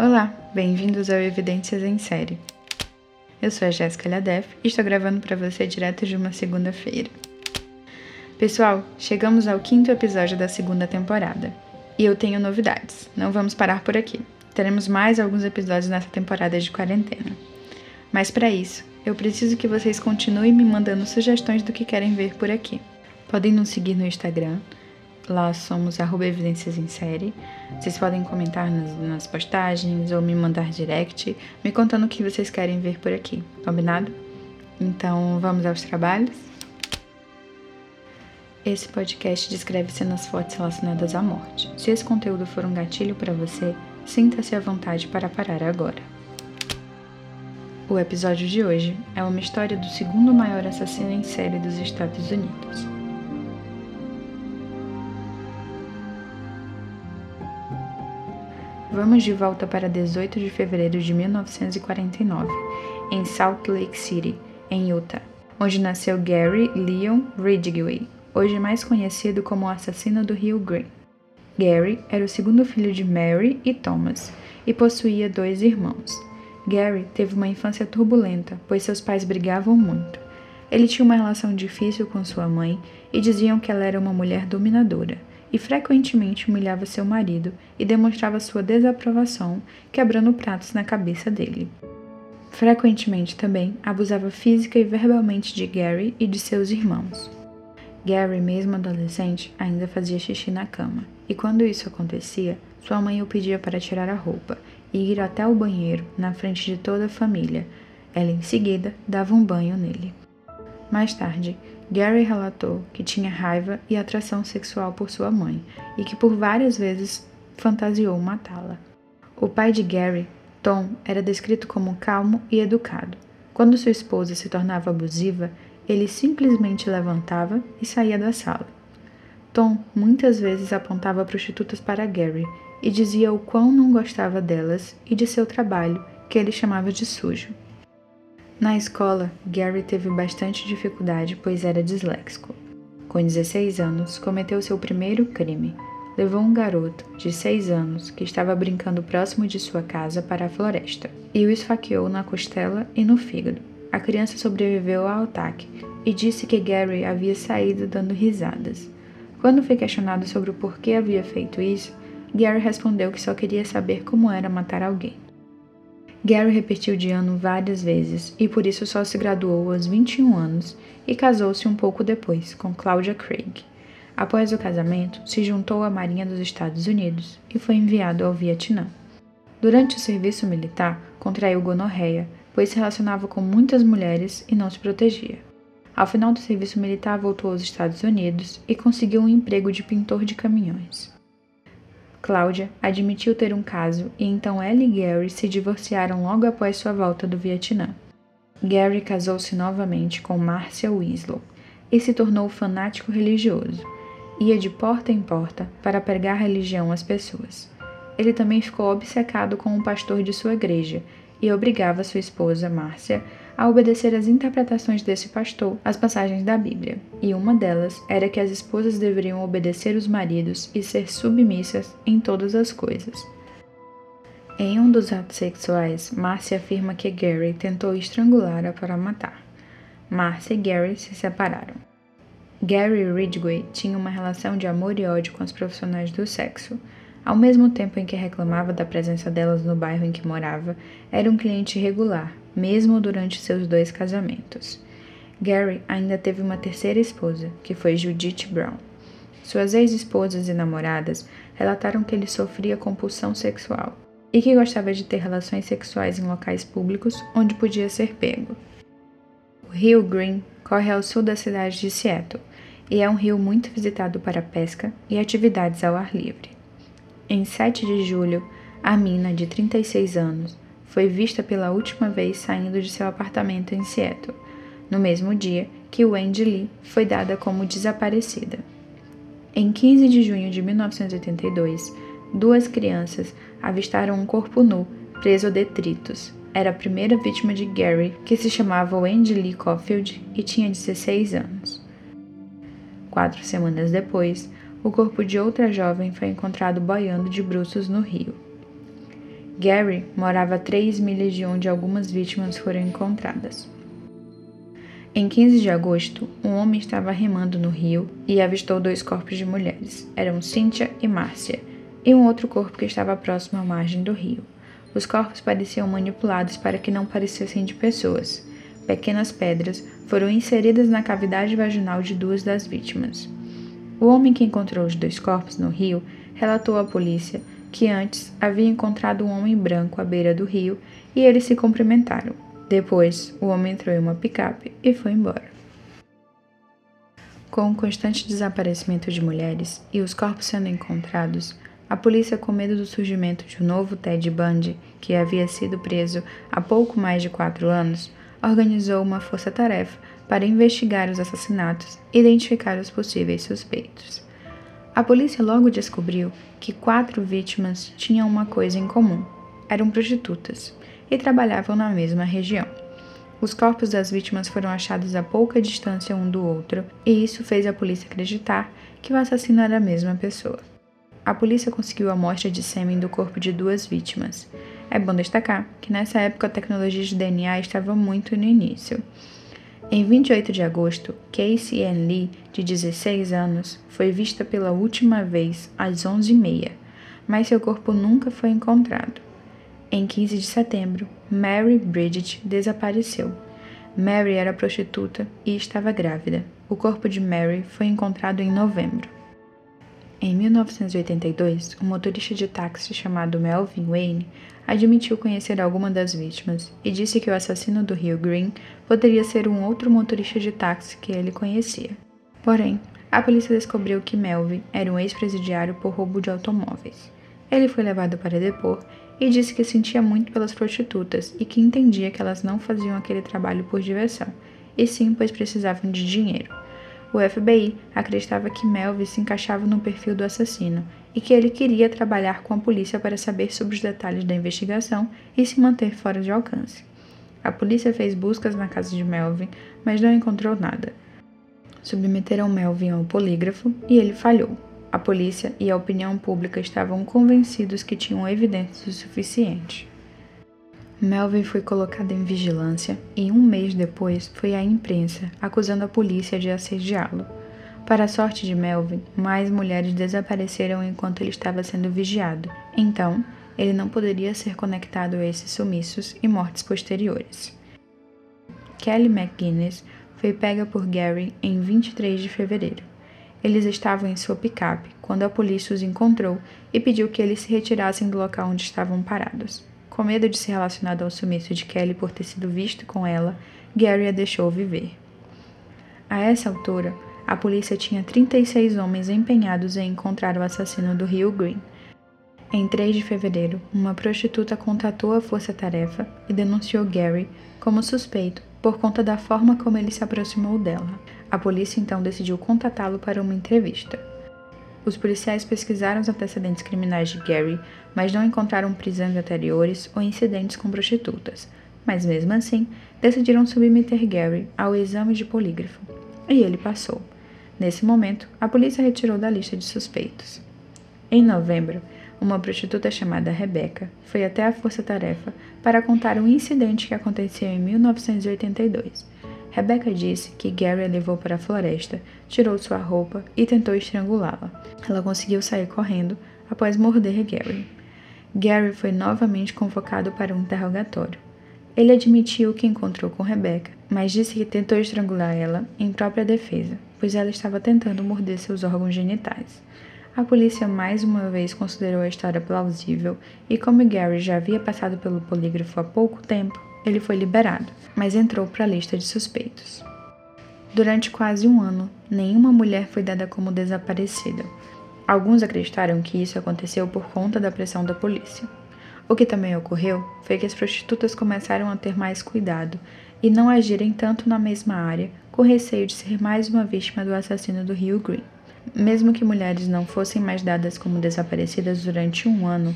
Olá, bem-vindos ao Evidências em Série. Eu sou a Jéssica Ladef e estou gravando para você direto de uma segunda-feira. Pessoal, chegamos ao quinto episódio da segunda temporada. E eu tenho novidades, não vamos parar por aqui. Teremos mais alguns episódios nessa temporada de quarentena. Mas para isso, eu preciso que vocês continuem me mandando sugestões do que querem ver por aqui. Podem nos seguir no Instagram, Lá somos arroba evidências em série. Vocês podem comentar nas, nas, postagens ou me mandar direct, me contando o que vocês querem ver por aqui, combinado? Então vamos aos trabalhos? Esse podcast descreve cenas fortes relacionadas à morte. Se esse conteúdo for um gatilho para você, sinta-se à vontade para parar agora. O episódio de hoje é uma história do segundo maior assassino em série dos Estados Unidos. Vamos de volta para 18 de fevereiro de 1949, em Salt Lake City, em Utah, onde nasceu Gary Leon Ridgway, hoje mais conhecido como o assassino do Rio Green. Gary era o segundo filho de Mary e Thomas e possuía dois irmãos. Gary teve uma infância turbulenta, pois seus pais brigavam muito. Ele tinha uma relação difícil com sua mãe e diziam que ela era uma mulher dominadora e frequentemente humilhava seu marido e demonstrava sua desaprovação, quebrando pratos na cabeça dele. Frequentemente também abusava física e verbalmente de Gary e de seus irmãos. Gary, mesmo adolescente, ainda fazia xixi na cama, e quando isso acontecia, sua mãe o pedia para tirar a roupa e ir até o banheiro na frente de toda a família. Ela, em seguida, dava um banho nele. Mais tarde, Gary relatou que tinha raiva e atração sexual por sua mãe e que por várias vezes fantasiou matá-la. O pai de Gary, Tom, era descrito como calmo e educado. Quando sua esposa se tornava abusiva, ele simplesmente levantava e saía da sala. Tom muitas vezes apontava prostitutas para Gary e dizia o quão não gostava delas e de seu trabalho, que ele chamava de sujo. Na escola, Gary teve bastante dificuldade pois era disléxico. Com 16 anos, cometeu seu primeiro crime. Levou um garoto de 6 anos que estava brincando próximo de sua casa para a floresta e o esfaqueou na costela e no fígado. A criança sobreviveu ao ataque e disse que Gary havia saído dando risadas. Quando foi questionado sobre o porquê havia feito isso, Gary respondeu que só queria saber como era matar alguém. Gary repetiu de ano várias vezes e por isso só se graduou aos 21 anos e casou-se um pouco depois com Claudia Craig. Após o casamento, se juntou à Marinha dos Estados Unidos e foi enviado ao Vietnã. Durante o serviço militar, contraiu gonorreia, pois se relacionava com muitas mulheres e não se protegia. Ao final do serviço militar, voltou aos Estados Unidos e conseguiu um emprego de pintor de caminhões. Cláudia admitiu ter um caso e então ela e Gary se divorciaram logo após sua volta do Vietnã. Gary casou-se novamente com Marcia Winslow e se tornou fanático religioso. Ia de porta em porta para pregar religião às pessoas. Ele também ficou obcecado com um pastor de sua igreja e obrigava sua esposa, Márcia, a obedecer às interpretações desse pastor às passagens da Bíblia, e uma delas era que as esposas deveriam obedecer os maridos e ser submissas em todas as coisas. Em um dos atos sexuais, Márcia afirma que Gary tentou estrangular-a para matar. Márcia e Gary se separaram. Gary Ridgway tinha uma relação de amor e ódio com os profissionais do sexo. Ao mesmo tempo em que reclamava da presença delas no bairro em que morava, era um cliente regular, mesmo durante seus dois casamentos. Gary ainda teve uma terceira esposa, que foi Judith Brown. Suas ex-esposas e namoradas relataram que ele sofria compulsão sexual e que gostava de ter relações sexuais em locais públicos onde podia ser pego. O rio Green corre ao sul da cidade de Seattle e é um rio muito visitado para pesca e atividades ao ar livre. Em 7 de julho, a mina, de 36 anos, foi vista pela última vez saindo de seu apartamento em Seattle, no mesmo dia que Wendy Lee foi dada como desaparecida. Em 15 de junho de 1982, duas crianças avistaram um corpo nu preso a detritos. Era a primeira vítima de Gary, que se chamava Wendy Lee Caulfield e tinha 16 anos. Quatro semanas depois, o corpo de outra jovem foi encontrado boiando de bruços no rio. Gary morava a três milhas de onde algumas vítimas foram encontradas. Em 15 de agosto, um homem estava remando no rio e avistou dois corpos de mulheres. Eram Cynthia e Márcia, e um outro corpo que estava próximo à margem do rio. Os corpos pareciam manipulados para que não parecessem de pessoas. Pequenas pedras foram inseridas na cavidade vaginal de duas das vítimas. O homem que encontrou os dois corpos no rio relatou à polícia que antes havia encontrado um homem branco à beira do rio e eles se cumprimentaram. Depois, o homem entrou em uma picape e foi embora. Com o constante desaparecimento de mulheres e os corpos sendo encontrados, a polícia, com medo do surgimento de um novo Ted Bundy, que havia sido preso há pouco mais de quatro anos, organizou uma força-tarefa para investigar os assassinatos e identificar os possíveis suspeitos. A polícia logo descobriu que quatro vítimas tinham uma coisa em comum: eram prostitutas e trabalhavam na mesma região. Os corpos das vítimas foram achados a pouca distância um do outro, e isso fez a polícia acreditar que o assassino era a mesma pessoa. A polícia conseguiu a amostra de sêmen do corpo de duas vítimas. É bom destacar que nessa época a tecnologia de DNA estava muito no início. Em 28 de agosto, Casey Ann Lee, de 16 anos, foi vista pela última vez às 11h30, mas seu corpo nunca foi encontrado. Em 15 de setembro, Mary Bridget desapareceu. Mary era prostituta e estava grávida. O corpo de Mary foi encontrado em novembro. Em 1982, um motorista de táxi chamado Melvin Wayne admitiu conhecer alguma das vítimas e disse que o assassino do Rio Green poderia ser um outro motorista de táxi que ele conhecia. Porém, a polícia descobriu que Melvin era um ex-presidiário por roubo de automóveis. Ele foi levado para depor e disse que sentia muito pelas prostitutas e que entendia que elas não faziam aquele trabalho por diversão, e sim pois precisavam de dinheiro. O FBI acreditava que Melvin se encaixava no perfil do assassino e que ele queria trabalhar com a polícia para saber sobre os detalhes da investigação e se manter fora de alcance. A polícia fez buscas na casa de Melvin, mas não encontrou nada. Submeteram Melvin ao polígrafo e ele falhou. A polícia e a opinião pública estavam convencidos que tinham evidências o suficiente. Melvin foi colocado em vigilância e um mês depois foi à imprensa acusando a polícia de assediá-lo. Para a sorte de Melvin, mais mulheres desapareceram enquanto ele estava sendo vigiado, então ele não poderia ser conectado a esses sumiços e mortes posteriores. Kelly McGuinness foi pega por Gary em 23 de fevereiro. Eles estavam em sua picape quando a polícia os encontrou e pediu que eles se retirassem do local onde estavam parados. Com medo de ser relacionado ao sumiço de Kelly por ter sido visto com ela, Gary a deixou viver. A essa altura, a polícia tinha 36 homens empenhados em encontrar o assassino do Rio Green. Em 3 de fevereiro, uma prostituta contatou a força-tarefa e denunciou Gary como suspeito por conta da forma como ele se aproximou dela. A polícia então decidiu contatá-lo para uma entrevista. Os policiais pesquisaram os antecedentes criminais de Gary, mas não encontraram prisões anteriores ou incidentes com prostitutas. Mas mesmo assim, decidiram submeter Gary ao exame de polígrafo. E ele passou. Nesse momento, a polícia retirou da lista de suspeitos. Em novembro, uma prostituta chamada Rebecca foi até a força-tarefa para contar um incidente que aconteceu em 1982. Rebecca disse que Gary a levou para a floresta, tirou sua roupa e tentou estrangulá-la. Ela conseguiu sair correndo após morder Gary. Gary foi novamente convocado para um interrogatório. Ele admitiu que encontrou com Rebecca, mas disse que tentou estrangular ela em própria defesa, pois ela estava tentando morder seus órgãos genitais. A polícia mais uma vez considerou a história plausível e, como Gary já havia passado pelo polígrafo há pouco tempo, ele foi liberado, mas entrou para a lista de suspeitos. Durante quase um ano, nenhuma mulher foi dada como desaparecida. Alguns acreditaram que isso aconteceu por conta da pressão da polícia. O que também ocorreu foi que as prostitutas começaram a ter mais cuidado e não agirem tanto na mesma área, com receio de ser mais uma vítima do assassino do Rio Green. Mesmo que mulheres não fossem mais dadas como desaparecidas durante um ano,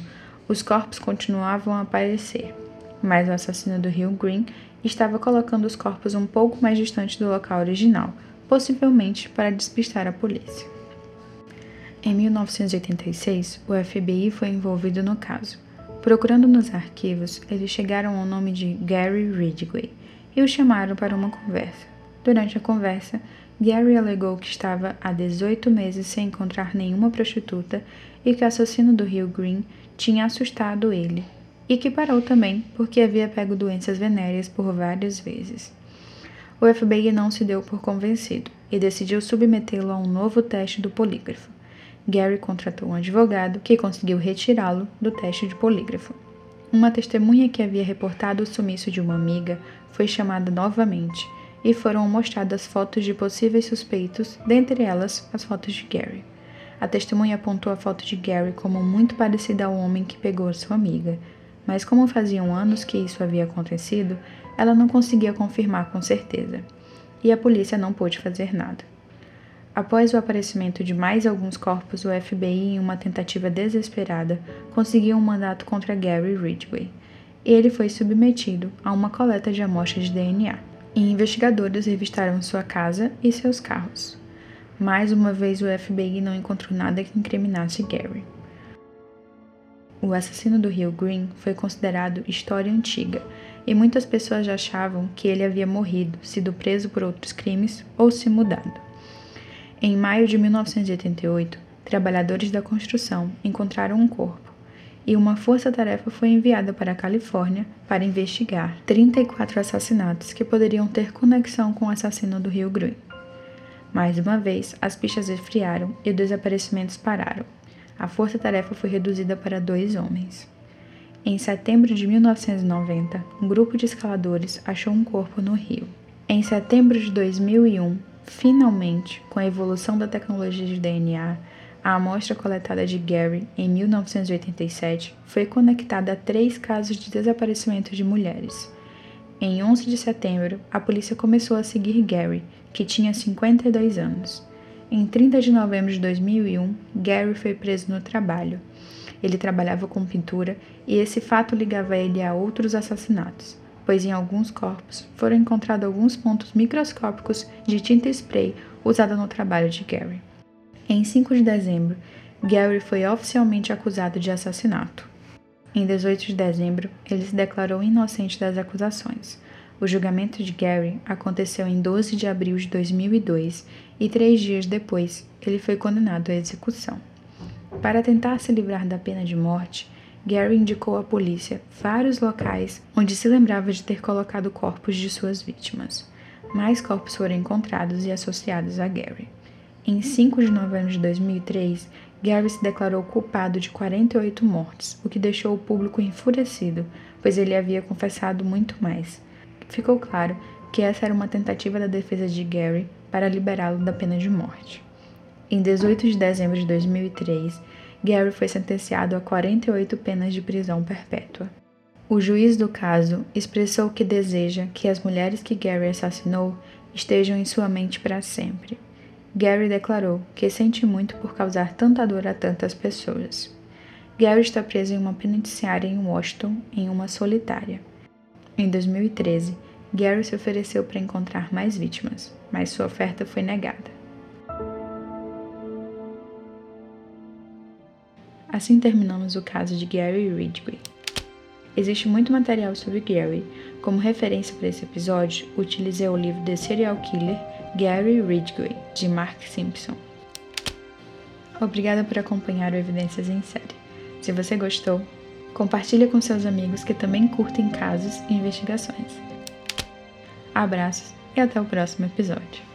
os corpos continuavam a aparecer, mas o assassino do Rio Green estava colocando os corpos um pouco mais distante do local original, possivelmente para despistar a polícia. Em 1986, o FBI foi envolvido no caso. Procurando nos arquivos, eles chegaram ao nome de Gary Ridgway e o chamaram para uma conversa. Durante a conversa, Gary alegou que estava há 18 meses sem encontrar nenhuma prostituta e que o assassino do Rio Green tinha assustado ele, e que parou também porque havia pego doenças venéreas por várias vezes. O FBI não se deu por convencido e decidiu submetê-lo a um novo teste do polígrafo. Gary contratou um advogado que conseguiu retirá-lo do teste de polígrafo. Uma testemunha que havia reportado o sumiço de uma amiga foi chamada novamente e foram mostradas fotos de possíveis suspeitos, dentre elas as fotos de Gary. A testemunha apontou a foto de Gary como muito parecida ao homem que pegou sua amiga, mas como faziam anos que isso havia acontecido, ela não conseguia confirmar com certeza, e a polícia não pôde fazer nada. Após o aparecimento de mais alguns corpos, o FBI, em uma tentativa desesperada, conseguiu um mandato contra Gary Ridgway, ele foi submetido a uma coleta de amostras de DNA e investigadores revistaram sua casa e seus carros. Mais uma vez, o FBI não encontrou nada que incriminasse Gary. O assassino do Rio Green foi considerado história antiga e muitas pessoas já achavam que ele havia morrido, sido preso por outros crimes ou se mudado. Em maio de 1988, trabalhadores da construção encontraram um corpo e uma força-tarefa foi enviada para a Califórnia para investigar 34 assassinatos que poderiam ter conexão com o assassino do Rio Green. Mais uma vez, as pistas esfriaram e os desaparecimentos pararam. A força-tarefa foi reduzida para dois homens. Em setembro de 1990, um grupo de escaladores achou um corpo no rio. Em setembro de 2001, finalmente, com a evolução da tecnologia de DNA, a amostra coletada de Gary em 1987 foi conectada a três casos de desaparecimento de mulheres. Em 11 de setembro, a polícia começou a seguir Gary, que tinha 52 anos. Em 30 de novembro de 2001, Gary foi preso no trabalho. Ele trabalhava com pintura e esse fato ligava ele a outros assassinatos, pois em alguns corpos foram encontrados alguns pontos microscópicos de tinta spray usada no trabalho de Gary. Em 5 de dezembro, Gary foi oficialmente acusado de assassinato. Em 18 de dezembro, ele se declarou inocente das acusações. O julgamento de Gary aconteceu em 12 de abril de 2002 e três dias depois ele foi condenado à execução. Para tentar se livrar da pena de morte, Gary indicou à polícia vários locais onde se lembrava de ter colocado corpos de suas vítimas. Mais corpos foram encontrados e associados a Gary. Em 5 de novembro de 2003, Gary se declarou culpado de 48 mortes, o que deixou o público enfurecido, pois ele havia confessado muito mais. Ficou claro que essa era uma tentativa da defesa de Gary para liberá-lo da pena de morte. Em 18 de dezembro de 2003, Gary foi sentenciado a 48 penas de prisão perpétua. O juiz do caso expressou que deseja que as mulheres que Gary assassinou estejam em sua mente para sempre. Gary declarou que sente muito por causar tanta dor a tantas pessoas. Gary está preso em uma penitenciária em Washington, em uma solitária. Em 2013, Gary se ofereceu para encontrar mais vítimas, mas sua oferta foi negada. Assim terminamos o caso de Gary Ridgway. Existe muito material sobre Gary. Como referência para esse episódio, utilizei o livro The Serial Killer Gary Ridgway, de Mark Simpson. Obrigada por acompanhar o Evidências em Série. Se você gostou, compartilhe com seus amigos que também curtem casos e investigações. Abraços e até o próximo episódio.